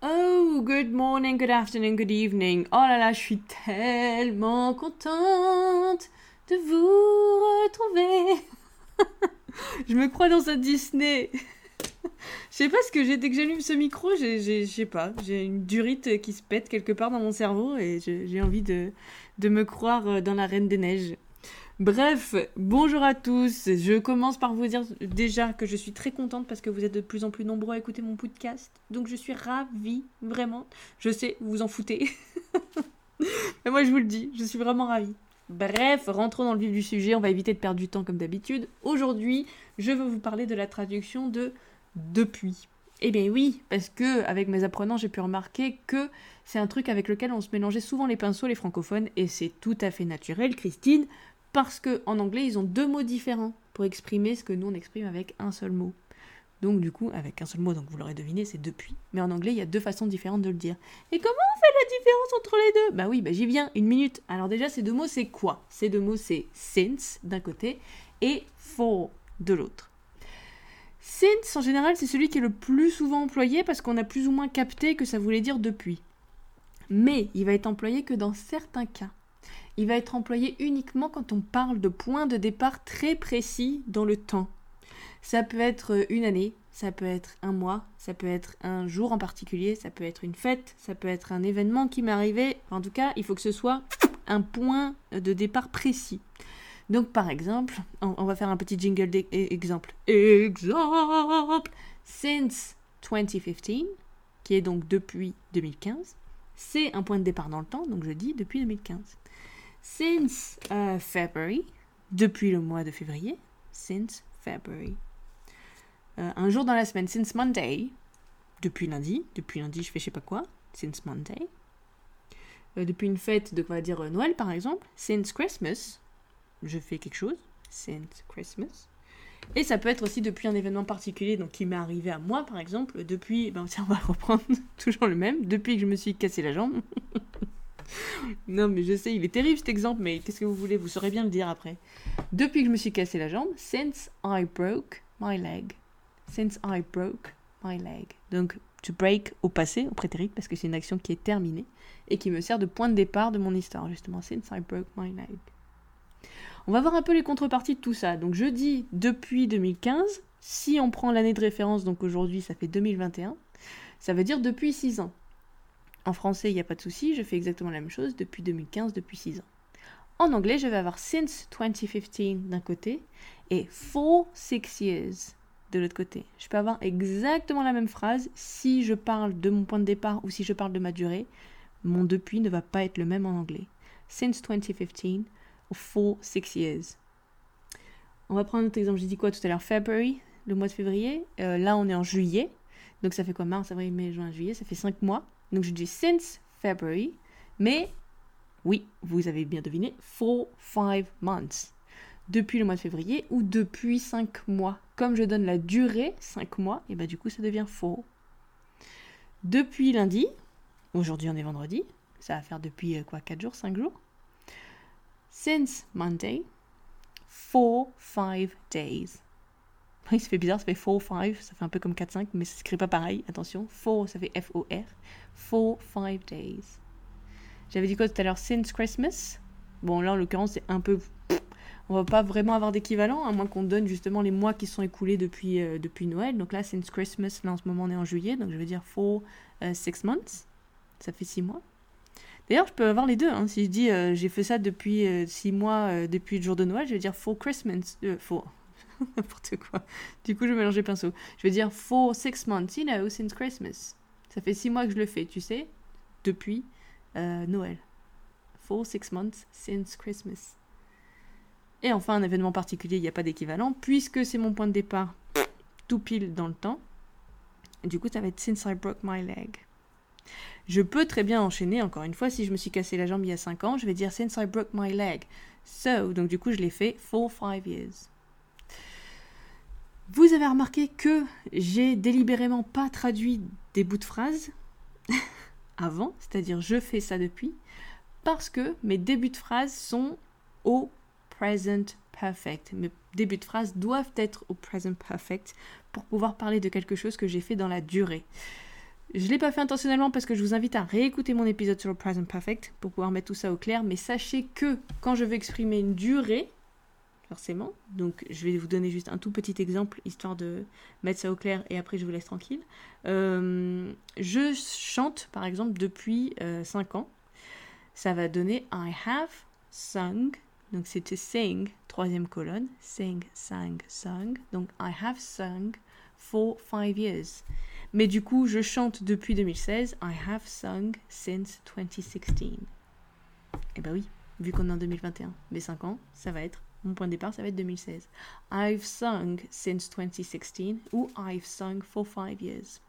Oh, good morning, good afternoon, good evening. Oh là là, je suis tellement contente de vous retrouver. je me crois dans un Disney. Je sais pas ce que j'ai dès que j'allume ce micro, je sais pas, j'ai une durite qui se pète quelque part dans mon cerveau et j'ai envie de, de me croire dans la Reine des Neiges. Bref, bonjour à tous. Je commence par vous dire déjà que je suis très contente parce que vous êtes de plus en plus nombreux à écouter mon podcast. Donc je suis ravie, vraiment. Je sais, vous vous en foutez. Mais moi je vous le dis, je suis vraiment ravie. Bref, rentrons dans le vif du sujet, on va éviter de perdre du temps comme d'habitude. Aujourd'hui, je veux vous parler de la traduction de depuis. Eh bien oui, parce que avec mes apprenants, j'ai pu remarquer que c'est un truc avec lequel on se mélangeait souvent les pinceaux les francophones et c'est tout à fait naturel, Christine parce qu'en anglais, ils ont deux mots différents pour exprimer ce que nous on exprime avec un seul mot. Donc du coup, avec un seul mot, donc vous l'aurez deviné, c'est depuis. Mais en anglais, il y a deux façons différentes de le dire. Et comment on fait la différence entre les deux? Bah oui, bah j'y viens, une minute. Alors déjà, ces deux mots, c'est quoi? Ces deux mots, c'est since d'un côté et for de l'autre. Since, en général, c'est celui qui est le plus souvent employé parce qu'on a plus ou moins capté que ça voulait dire depuis. Mais il va être employé que dans certains cas il va être employé uniquement quand on parle de points de départ très précis dans le temps. Ça peut être une année, ça peut être un mois, ça peut être un jour en particulier, ça peut être une fête, ça peut être un événement qui m'est arrivé. En tout cas, il faut que ce soit un point de départ précis. Donc par exemple, on, va faire un petit jingle d'exemple. Exemple Since 2015, qui est donc depuis 2015, c'est un point de départ dans le temps, donc je dis depuis 2015. Since uh, February, depuis le mois de février. Since February. Euh, un jour dans la semaine, since Monday, depuis lundi. Depuis lundi, je fais je sais pas quoi. Since Monday. Euh, depuis une fête de quoi dire euh, Noël par exemple. Since Christmas, je fais quelque chose. Since Christmas. Et ça peut être aussi depuis un événement particulier, donc qui m'est arrivé à moi par exemple, depuis, ben tiens, on va reprendre toujours le même, depuis que je me suis cassé la jambe. non, mais je sais, il est terrible cet exemple, mais qu'est-ce que vous voulez? Vous saurez bien le dire après. Depuis que je me suis cassé la jambe, since I broke my leg. Since I broke my leg. Donc, to break au passé, au prétérit, parce que c'est une action qui est terminée et qui me sert de point de départ de mon histoire, justement. Since I broke my leg. On va voir un peu les contreparties de tout ça. Donc, je dis depuis 2015. Si on prend l'année de référence, donc aujourd'hui, ça fait 2021. Ça veut dire depuis 6 ans. En français, il n'y a pas de souci, je fais exactement la même chose depuis 2015, depuis 6 ans. En anglais, je vais avoir since 2015 d'un côté et for 6 years de l'autre côté. Je peux avoir exactement la même phrase si je parle de mon point de départ ou si je parle de ma durée. Mon depuis ne va pas être le même en anglais. Since 2015 ou for 6 years. On va prendre un autre exemple. J'ai dit quoi tout à l'heure? February, le mois de février. Euh, là, on est en juillet. Donc ça fait quoi? Mars, avril, mai, juin, juillet. Ça fait 5 mois. Donc je dis since February, mais oui, vous avez bien deviné, for five months. Depuis le mois de février ou depuis 5 mois. Comme je donne la durée, 5 mois, et bah du coup ça devient for. Depuis lundi, aujourd'hui on est vendredi, ça va faire depuis euh, quoi 4 jours, 5 jours. Since Monday, for five days. Oui, ça fait bizarre, ça fait 4, 5, ça fait un peu comme 4, 5, mais ça s'écrit pas pareil, attention. 4, ça fait F-O-R. 4, 5 days. J'avais dit quoi tout à l'heure? Since Christmas? Bon, là, en l'occurrence, c'est un peu. On va pas vraiment avoir d'équivalent, à moins qu'on donne justement les mois qui sont écoulés depuis, euh, depuis Noël. Donc là, since Christmas, là en ce moment, on est en juillet, donc je vais dire 4, 6 euh, months. Ça fait 6 mois. D'ailleurs, je peux avoir les deux. Hein. Si je dis euh, j'ai fait ça depuis 6 mois, depuis le jour de Noël, je vais dire 4 Christmas. For, N'importe quoi. Du coup, je vais mélanger pinceau. Je vais dire for six months, you know, since Christmas. Ça fait six mois que je le fais, tu sais, depuis euh, Noël. For six months since Christmas. Et enfin, un événement particulier, il n'y a pas d'équivalent, puisque c'est mon point de départ tout pile dans le temps. du coup, ça va être since I broke my leg. Je peux très bien enchaîner, encore une fois, si je me suis cassé la jambe il y a 5 ans, je vais dire since I broke my leg. So, donc du coup, je l'ai fait for 5 years. Vous avez remarqué que j'ai délibérément pas traduit des bouts de phrases avant, c'est-à-dire je fais ça depuis, parce que mes débuts de phrases sont au present perfect. Mes débuts de phrases doivent être au present perfect pour pouvoir parler de quelque chose que j'ai fait dans la durée. Je ne l'ai pas fait intentionnellement parce que je vous invite à réécouter mon épisode sur le present perfect pour pouvoir mettre tout ça au clair. Mais sachez que quand je vais exprimer une durée, forcément, donc je vais vous donner juste un tout petit exemple histoire de mettre ça au clair et après je vous laisse tranquille. Euh, je chante par exemple depuis 5 euh, ans. Ça va donner I have sung, donc c'est to sing, troisième colonne, sing, sang, sung. Donc I have sung for 5 years. Mais du coup, je chante depuis 2016. I have sung since 2016. Eh ben oui, vu qu'on est en 2021. Mais 5 ans, ça va être, point de départ, ça va être 2016. I've sung since 2016 ou I've sung for 5 years.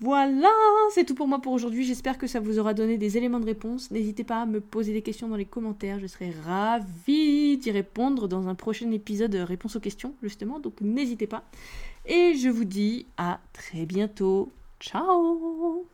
Voilà, c'est tout pour moi pour aujourd'hui. J'espère que ça vous aura donné des éléments de réponse. N'hésitez pas à me poser des questions dans les commentaires. Je serai ravie d'y répondre dans un prochain épisode de Réponse aux questions, justement. Donc n'hésitez pas. Et je vous dis à très bientôt. Ciao